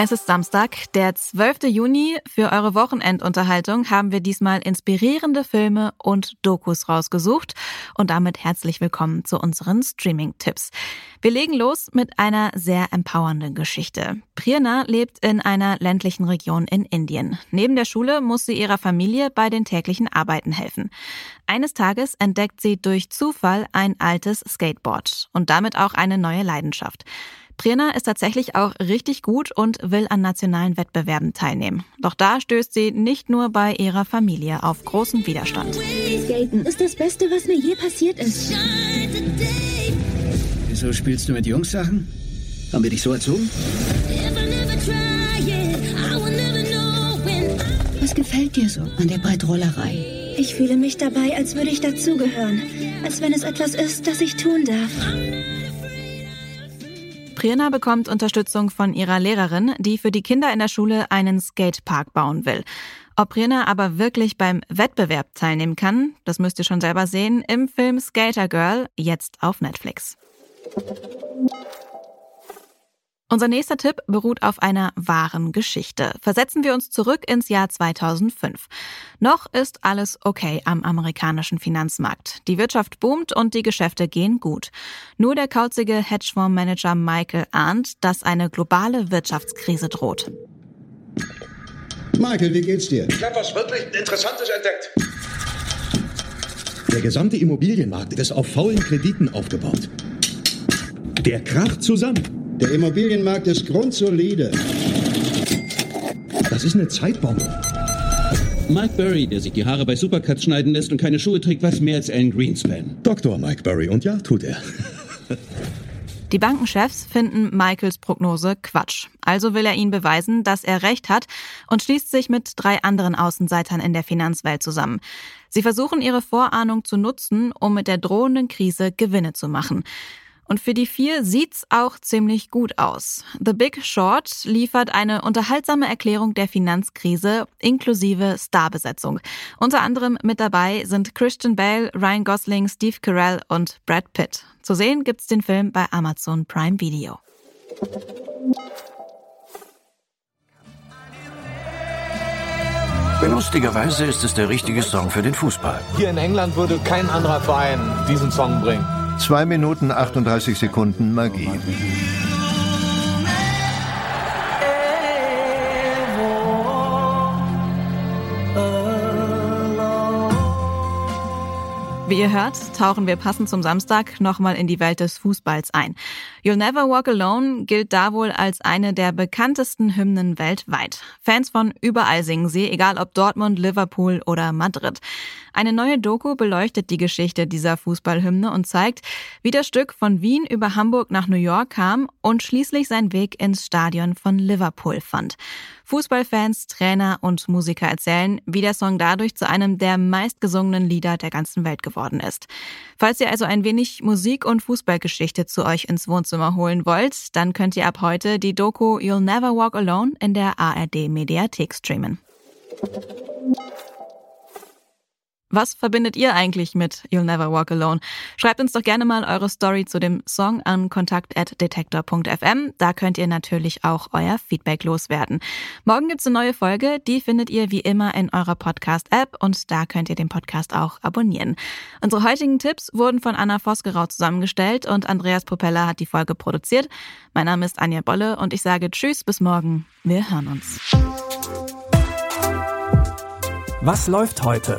Es ist Samstag, der 12. Juni. Für eure Wochenendunterhaltung haben wir diesmal inspirierende Filme und Dokus rausgesucht. Und damit herzlich willkommen zu unseren Streaming-Tipps. Wir legen los mit einer sehr empowernden Geschichte. Priyana lebt in einer ländlichen Region in Indien. Neben der Schule muss sie ihrer Familie bei den täglichen Arbeiten helfen. Eines Tages entdeckt sie durch Zufall ein altes Skateboard und damit auch eine neue Leidenschaft. Prina ist tatsächlich auch richtig gut und will an nationalen Wettbewerben teilnehmen. Doch da stößt sie nicht nur bei ihrer Familie auf großen Widerstand. Skaten ist das Beste, was mir je passiert ist. Wieso spielst du mit Jungs-Sachen? Haben wir dich so erzogen? Was gefällt dir so an der Breitrollerei? Ich fühle mich dabei, als würde ich dazugehören. Als wenn es etwas ist, das ich tun darf. Prierna bekommt Unterstützung von ihrer Lehrerin, die für die Kinder in der Schule einen Skatepark bauen will. Ob Prierna aber wirklich beim Wettbewerb teilnehmen kann, das müsst ihr schon selber sehen im Film Skater Girl, jetzt auf Netflix. Unser nächster Tipp beruht auf einer wahren Geschichte. Versetzen wir uns zurück ins Jahr 2005. Noch ist alles okay am amerikanischen Finanzmarkt. Die Wirtschaft boomt und die Geschäfte gehen gut. Nur der kauzige Hedgefondsmanager Michael ahnt, dass eine globale Wirtschaftskrise droht. Michael, wie geht's dir? Ich habe was wirklich Interessantes entdeckt. Der gesamte Immobilienmarkt ist auf faulen Krediten aufgebaut. Der kracht zusammen. Der Immobilienmarkt ist grundsolide. Das ist eine Zeitbombe. Mike Burry, der sich die Haare bei Supercuts schneiden lässt und keine Schuhe trägt, weiß mehr als Alan Greenspan. Dr. Mike Burry, und ja, tut er. Die Bankenchefs finden Michaels Prognose Quatsch. Also will er ihnen beweisen, dass er recht hat und schließt sich mit drei anderen Außenseitern in der Finanzwelt zusammen. Sie versuchen ihre Vorahnung zu nutzen, um mit der drohenden Krise Gewinne zu machen. Und für die vier sieht's auch ziemlich gut aus. The Big Short liefert eine unterhaltsame Erklärung der Finanzkrise inklusive Starbesetzung. Unter anderem mit dabei sind Christian Bale, Ryan Gosling, Steve Carell und Brad Pitt. Zu sehen gibt's den Film bei Amazon Prime Video. Lustigerweise ist es der richtige Song für den Fußball. Hier in England würde kein anderer Verein diesen Song bringen. 2 Minuten 38 Sekunden Magie. Ihr hört, tauchen wir passend zum Samstag nochmal in die Welt des Fußballs ein. You'll Never Walk Alone gilt da wohl als eine der bekanntesten Hymnen weltweit. Fans von überall singen sie, egal ob Dortmund, Liverpool oder Madrid. Eine neue Doku beleuchtet die Geschichte dieser Fußballhymne und zeigt, wie das Stück von Wien über Hamburg nach New York kam und schließlich seinen Weg ins Stadion von Liverpool fand. Fußballfans, Trainer und Musiker erzählen, wie der Song dadurch zu einem der meistgesungenen Lieder der ganzen Welt geworden ist. Falls ihr also ein wenig Musik- und Fußballgeschichte zu euch ins Wohnzimmer holen wollt, dann könnt ihr ab heute die Doku You'll Never Walk Alone in der ARD Mediathek streamen. Was verbindet ihr eigentlich mit You'll Never Walk Alone? Schreibt uns doch gerne mal eure Story zu dem Song an kontakt.detektor.fm. Da könnt ihr natürlich auch euer Feedback loswerden. Morgen gibt's eine neue Folge, die findet ihr wie immer in eurer Podcast-App und da könnt ihr den Podcast auch abonnieren. Unsere heutigen Tipps wurden von Anna Vosgerau zusammengestellt und Andreas Propeller hat die Folge produziert. Mein Name ist Anja Bolle und ich sage Tschüss, bis morgen. Wir hören uns. Was läuft heute?